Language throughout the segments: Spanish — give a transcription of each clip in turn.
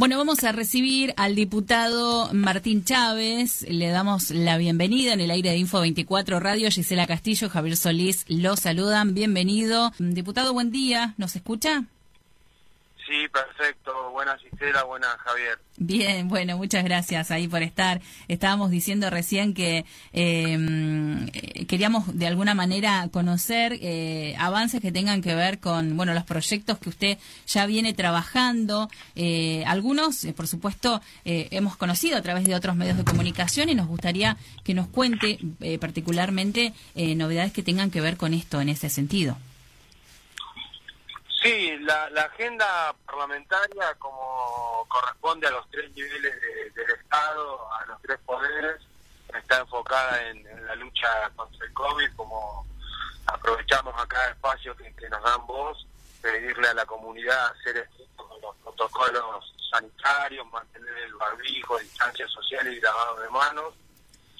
Bueno, vamos a recibir al diputado Martín Chávez. Le damos la bienvenida en el aire de Info 24 Radio. Gisela Castillo, Javier Solís lo saludan. Bienvenido. Diputado, buen día. ¿Nos escucha? Sí, perfecto. Buenas Gisela, buenas Javier. Bien, bueno, muchas gracias ahí por estar. Estábamos diciendo recién que em, eh, queríamos de alguna manera conocer eh, avances que tengan que ver con, bueno, los proyectos que usted ya viene trabajando. Eh, algunos, por supuesto, hemos conocido a través de otros medios de comunicación y nos gustaría que nos cuente particularmente novedades que tengan que ver con esto en ese sentido. Sí, la, agenda parlamentaria, como corresponde a los tres niveles del Estado, a los tres poderes, está enfocada en, la lucha contra el COVID, como aprovechamos acá el espacio que, nos dan voz, pedirle a la comunidad ser estrictos los protocolos sanitarios, mantener el barbijo, distancia social y lavado de manos,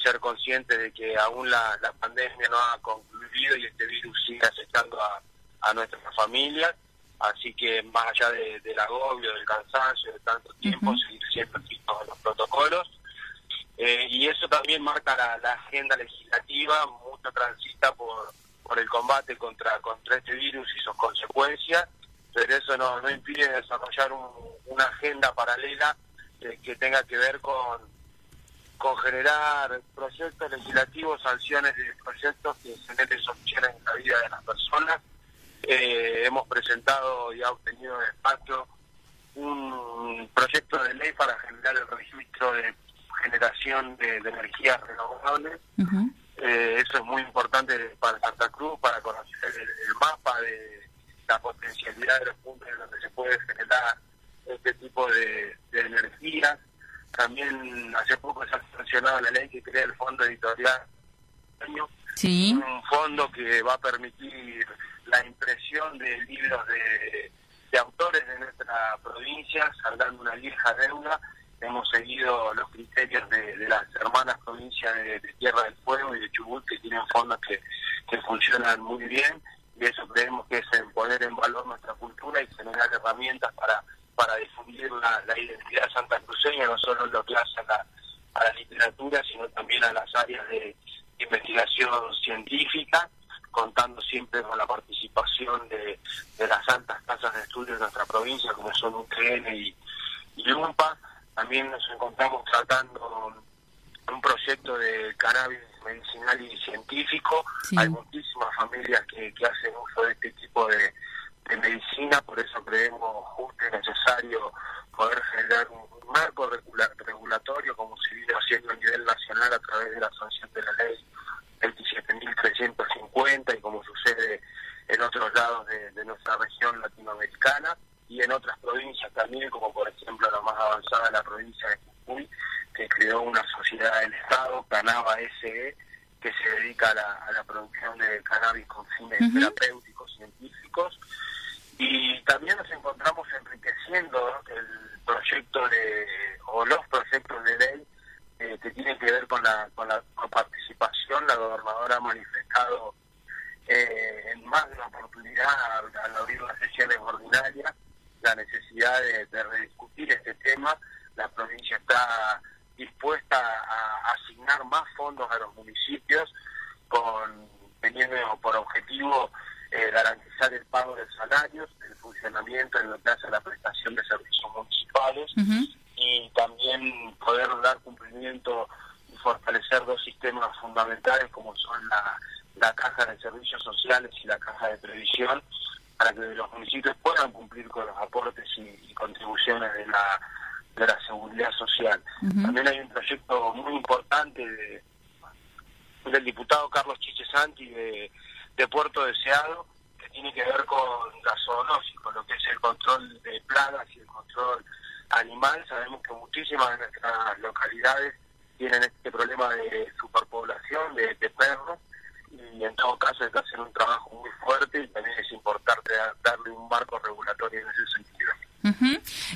ser conscientes de que aún la, pandemia no ha concluido y este virus sigue afectando a, a nuestras familias Así que más allá del agobio, del cansancio, de tanto tiempo, seguir siempre los protocolos. Eh, y eso también marca la, agenda legislativa, mucho transita por, por el combate contra, contra este virus y sus consecuencias, pero eso no, no impide desarrollar una agenda paralela eh, que tenga que ver con, con generar proyectos legislativos, sanciones de proyectos que generen soluciones en la vida de las personas eh, hemos presentado y ha obtenido de espacio un proyecto de ley para generar el registro de generación de, energías renovables. eh, eso es muy importante para Santa Cruz, para conocer el, mapa de la potencialidad de los puntos en donde se puede generar este tipo de, de energías. También hace poco se ha sancionado la ley que crea el Fondo Editorial. Sí. Un fondo que va a permitir la impresión de libros de, autores de nuestra provincia, saldando una vieja deuda. Hemos seguido los criterios de, las hermanas provincias de, Tierra del Fuego y de Chubut, que tienen fondos que, que funcionan muy bien, y eso creemos que es en poner en valor nuestra cultura y generar herramientas para, para difundir la, la identidad santacruceña, no solo lo que hace a la, a la literatura, sino también a las áreas de investigación científica contando siempre con la participación de, las altas casas de estudio de nuestra provincia, como son UTN y, y UMPA. También nos encontramos tratando un proyecto de cannabis medicinal y científico. Hay muchísimas familias que, que hacen uso de este tipo de, de medicina, por eso creemos justo y necesario poder generar un, marco regulatorio como se viene haciendo a nivel nacional a través de la sanción de la ley 27.350 y como sucede en otros lados de, nuestra región latinoamericana y en otras provincias también, como por ejemplo la más avanzada, la provincia de Jujuy, que creó una sociedad del Estado, Canaba SE, que se dedica a la, producción de cannabis con fines terapéuticos, científicos. Y también nos encontramos enriqueciendo el proyecto de, o los proyectos de ley eh, que tienen que ver con la, con la participación. La gobernadora ha manifestado eh, en más de una oportunidad al, abrir las sesiones ordinarias la necesidad de, rediscutir este tema. La provincia está dispuesta a, asignar más fondos a los municipios con teniendo por objetivo eh, garantizar el pago de salarios, el funcionamiento en lo que hace la prestación de servicios municipales y también poder dar cumplimiento y fortalecer dos sistemas fundamentales como son la, la caja de servicios sociales y la caja de previsión para que los municipios puedan cumplir con los aportes y, contribuciones de la de la seguridad social. También hay un proyecto muy importante de, del diputado Carlos Chichesanti de, de Puerto Deseado que tiene que ver con la zoonosis, con lo que es el control de plagas y el control animal. Sabemos que muchísimas de nuestras localidades tienen este problema de superpoblación de, perros y en todo caso hay que hacer un trabajo muy fuerte y también es importante darle un marco regulatorio en ese sentido.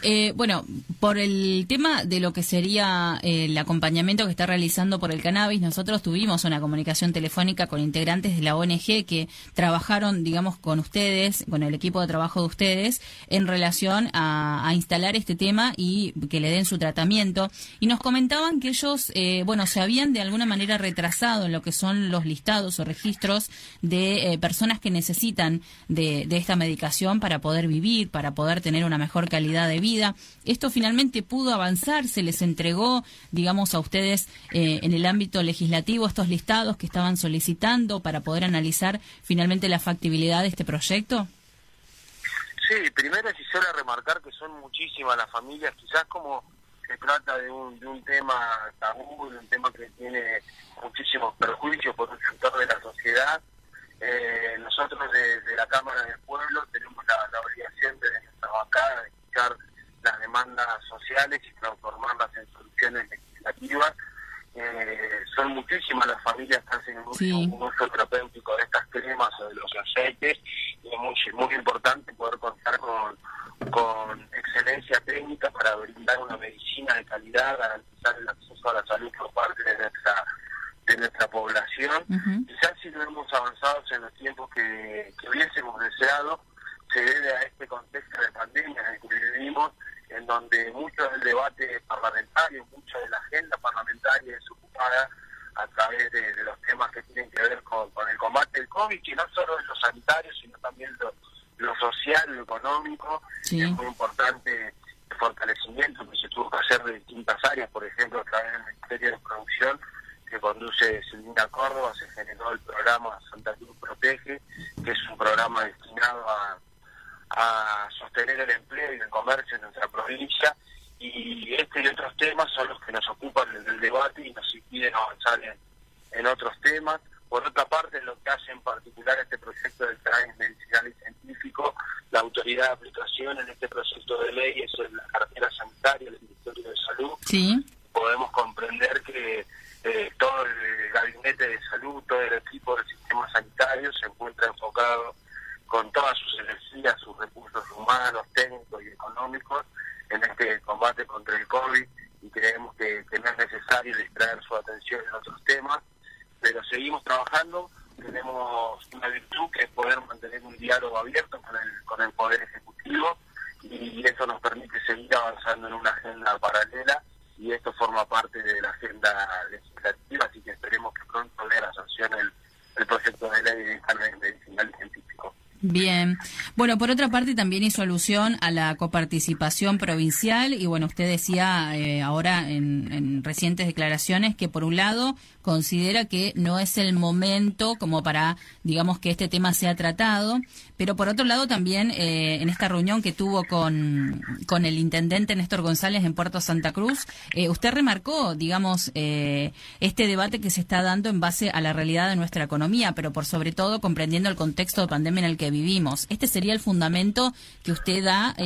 Eh, bueno, por el tema de lo que sería eh, el acompañamiento que está realizando por el cannabis, nosotros tuvimos una comunicación telefónica con integrantes de la ONG que trabajaron, digamos, con ustedes, con el equipo de trabajo de ustedes, en relación a, instalar este tema y que le den su tratamiento. Y nos comentaban que ellos, eh, bueno, se habían de alguna manera retrasado en lo que son los listados o registros de personas que necesitan de, de esta medicación para poder vivir, para poder tener una mejor calidad de vida. Esto finalmente pudo avanzar, se les entregó, digamos, a ustedes eh, en el ámbito legislativo estos listados que estaban solicitando para poder analizar finalmente la factibilidad de este proyecto. Sí, primero quisiera remarcar que son muchísimas las familias, quizás como se trata de un, de un tema tabú, de un tema que tiene muchísimos perjuicios por un sector de la sociedad, eh, nosotros desde la Cámara del Pueblo tenemos la, obligación de nuestra bancada de escuchar las demandas sociales y transformarlas en soluciones legislativas. Eh, son muchísimas las familias que hacen un, uso terapéutico de estas cremas o de los aceites y es muy, muy importante poder contar con, con excelencia técnica para brindar una medicina de calidad, garantizar el acceso a la salud por parte de nuestra de nuestra población. Quizás si no hemos avanzado en los tiempos que, hubiésemos deseado, se debe a este contexto de pandemia en el que vivimos, en donde mucho del debate parlamentario, mucho de la agenda parlamentaria es ocupada a través de, los temas que tienen que ver con, el combate del COVID, que no solo en lo sanitario, sino también lo, lo social, lo económico. Es muy importante el fortalecimiento que se tuvo que hacer de distintas áreas, por ejemplo, a través del Ministerio de Producción, que conduce Silvina Córdoba, se generó el programa Santa Cruz Protege, que es un programa destinado a, sostener el empleo y el comercio en nuestra provincia. Y este y otros temas son los que nos ocupan del debate y nos impiden avanzar en, otros temas. Por otra parte, lo que hace en particular este proyecto del cannabis medicinal y científico, la autoridad de aplicación en este proyecto de ley es la cartera sanitaria del Ministerio de Salud. Sí. Podemos comprender que eh, todo el gabinete de salud, todo el equipo del sistema sanitario se encuentra enfocado con todas sus energías, sus recursos humanos, técnicos y económicos en este combate contra el COVID y creemos que, no es necesario distraer su atención en otros temas, pero seguimos trabajando, tenemos una virtud que es poder mantener un diálogo abierto con el, con el Poder Ejecutivo y eso nos permite seguir avanzando en una agenda paralela y esto forma parte de la agenda legislativa, así que esperemos que pronto vea la sanción el, el proyecto de ley de cannabis medicinal y científico. Bien. Bueno, por otra parte también hizo alusión a la coparticipación provincial y bueno, usted decía eh, ahora en, en, recientes declaraciones que por un lado considera que no es el momento como para, digamos, que este tema sea tratado, pero por otro lado también eh, en esta reunión que tuvo con, con el intendente Néstor González en Puerto Santa Cruz, eh, usted remarcó, digamos, eh, este debate que se está dando en base a la realidad de nuestra economía, pero por sobre todo comprendiendo el contexto de pandemia en el que vivimos. Este sería el fundamento que usted da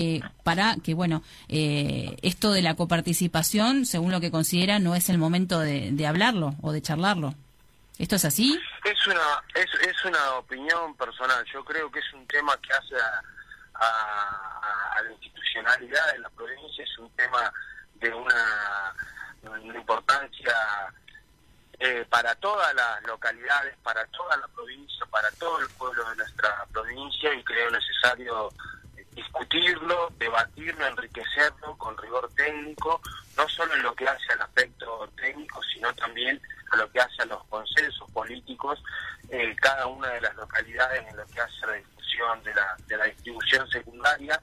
para que, bueno, esto de la coparticipación, según lo que considera, no es el momento de, de hablarlo o de charlarlo. ¿Esto es así? Es una, es, es una opinión personal. Yo creo que es un tema que hace a, a, la institucionalidad de la provincia, es un tema de una, importancia eh, para todas las localidades, para toda la provincia, para todo el pueblo de nuestra provincia y creo necesario discutirlo, debatirlo, enriquecerlo con rigor técnico, no solo en lo que hace al aspecto técnico, sino también a lo que hace a los consensos políticos, eh, cada una de las localidades en lo que hace a la discusión de la, distribución secundaria,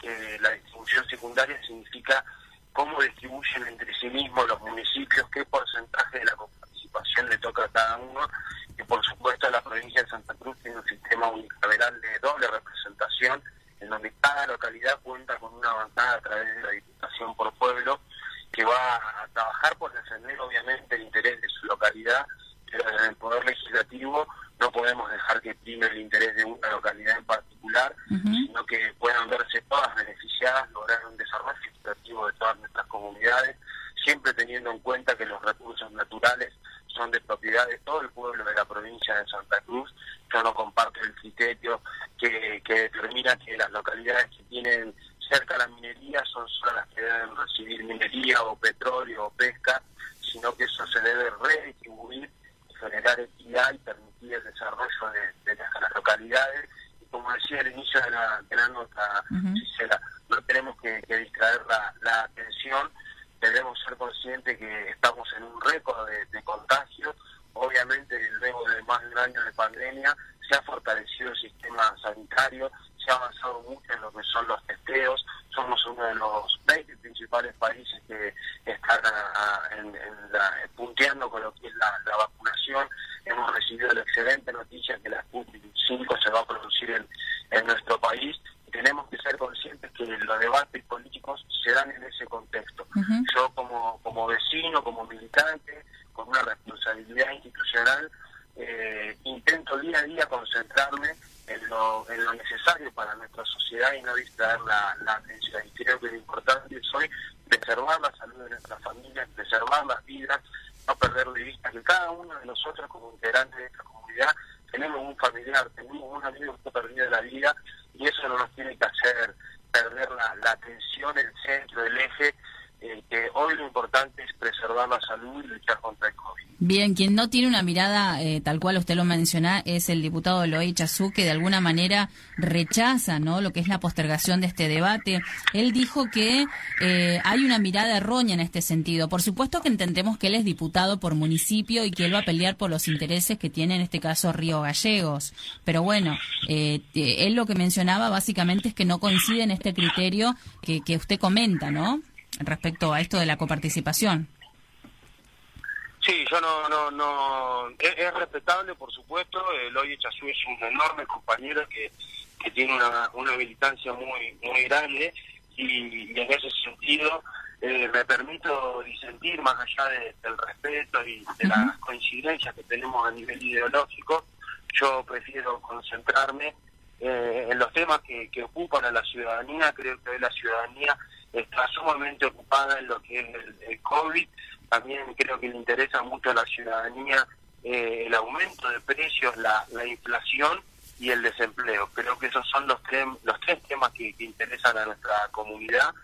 que la distribución secundaria significa cómo distribuyen entre sí mismos los municipios, qué porcentaje de la participación le toca a cada uno, y por supuesto la provincia de Santa Cruz tiene un sistema unicameral de doble representación, en donde cada localidad cuenta con una bancada a través de la Diputación por Pueblo, que va a trabajar por defender obviamente el interés de su localidad, pero en el Poder Legislativo no podemos dejar que prime el interés de una localidad en particular, sino que puedan verse todas beneficiadas, lograr un desarrollo legislativo de todas nuestras comunidades, siempre teniendo en cuenta que los recursos naturales son de propiedad de todo el pueblo de la provincia de Santa Cruz. Yo no comparto el criterio que, que determina que las localidades que tienen cerca la minería son solo las que deben recibir minería o petróleo o pesca, sino que eso se debe redistribuir, generar equidad y permitir el desarrollo de, las, localidades. Y como decía al inicio de la, nota, no tenemos que, distraer la, atención, debemos ser conscientes que estamos en un récord de, de contagios. Obviamente, luego de más de un año de pandemia, se ha fortalecido el sistema sanitario, se ha avanzado mucho en lo que son los testeos, somos uno de los 20 principales países que están punteando con lo que es la, vacunación, hemos recibido la excelente noticia que la Sputnik 5 se va a producir en, nuestro país, tenemos que ser conscientes que los debates políticos se dan en ese contexto. Yo como, como vecino, como militante, con una responsabilidad institucional, eh, intento día a día concentrarme en lo, en lo necesario para nuestra sociedad la, atención. Y creo que lo importante es hoy preservar la salud de nuestras familias, preservar las vidas, no perder de vista que cada uno de nosotros como integrantes de esta comunidad tenemos un familiar, tenemos un amigo que ha perdido la vida y eso no nos tiene que hacer perder la atención, el centro, el eje, eh, que hoy lo importante es preservar la salud y luchar contra el COVID. Bien, quien no tiene una mirada eh, tal cual usted lo menciona es el diputado Eloy Chazú, que de alguna manera rechaza ¿no? lo que es la postergación de este debate. Él dijo que eh, hay una mirada errónea en este sentido. Por supuesto que entendemos que él es diputado por municipio y que él va a pelear por los intereses que tiene en este caso Río Gallegos. Pero bueno, eh, él lo que mencionaba básicamente es que no coincide en este criterio que, que usted comenta, ¿no? Respecto a esto de la coparticipación. Sí, yo no, no, no, es, respetable, por supuesto, Eloy Chazú es un enorme compañero que, que tiene una, una militancia muy, muy grande y, en ese sentido eh, me permito disentir más allá del respeto y de las coincidencias que tenemos a nivel ideológico, yo prefiero concentrarme eh, en los temas que, que ocupan a la ciudadanía, creo que la ciudadanía está sumamente ocupada en lo que es el, COVID, también creo que le interesa mucho a la ciudadanía eh, el aumento de precios, la, inflación y el desempleo. Creo que esos son los tres, los tres temas que, interesan a nuestra comunidad.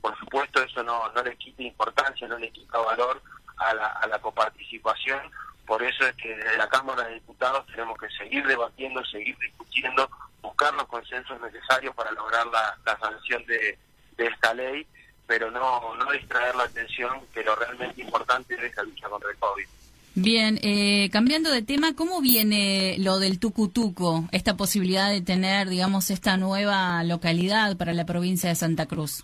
Por supuesto, eso no, no le quita importancia, no le quita valor a la, a la coparticipación. Por eso es que desde la Cámara de Diputados tenemos que seguir debatiendo, seguir discutiendo, buscar los consensos necesarios para lograr la, la sanción de, de esta ley pero no, no distraer la atención que lo realmente importante es la lucha contra el COVID. Bien, eh, cambiando de tema, ¿cómo viene lo del Tucutuco, esta posibilidad de tener, digamos, esta nueva localidad para la provincia de Santa Cruz?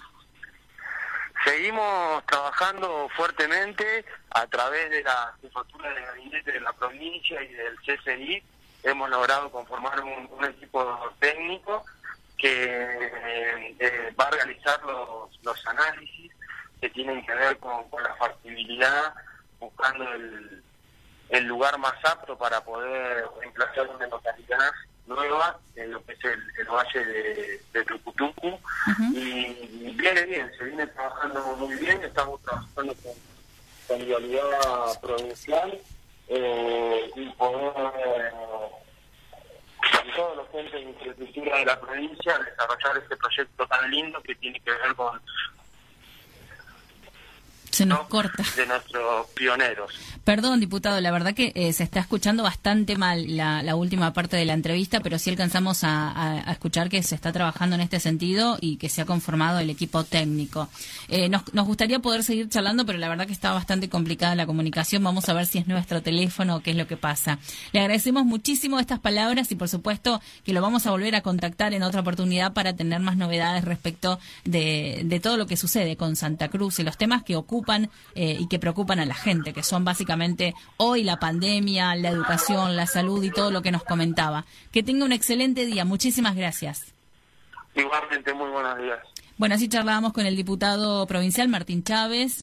Seguimos trabajando fuertemente a través de la jefatura de gabinete de la provincia y del CCI. Hemos logrado conformar un equipo técnico que eh, va a realizar los, los análisis que tienen que ver con, la factibilidad, buscando el, el lugar más apto para poder emplazar una localidad nueva en lo que es el, valle de, de Tucutucu. Y, viene bien, se viene trabajando muy bien, estamos trabajando con, con provincial eh, y poder de infraestructura de la provincia desarrollar este proyecto tan lindo que tiene que ver con se nos corta. De nuestros pioneros. Perdón, diputado, la verdad que eh, se está escuchando bastante mal la, última parte de la entrevista, pero sí alcanzamos a, escuchar que se está trabajando en este sentido y que se ha conformado el equipo técnico. Eh, nos, gustaría poder seguir charlando, pero la verdad que está bastante complicada la comunicación. Vamos a ver si es nuestro teléfono o qué es lo que pasa. Le agradecemos muchísimo estas palabras y, por supuesto, que lo vamos a volver a contactar en otra oportunidad para tener más novedades respecto de, de todo lo que sucede con Santa Cruz y los temas que ocupan eh, y que preocupan a la gente, que son básicamente hoy la pandemia, la educación, la salud y todo lo que nos comentaba. Que tenga un excelente día. Muchísimas gracias. Igualmente, muy buenos días. Bueno, así charlábamos con el diputado provincial Martín Chávez.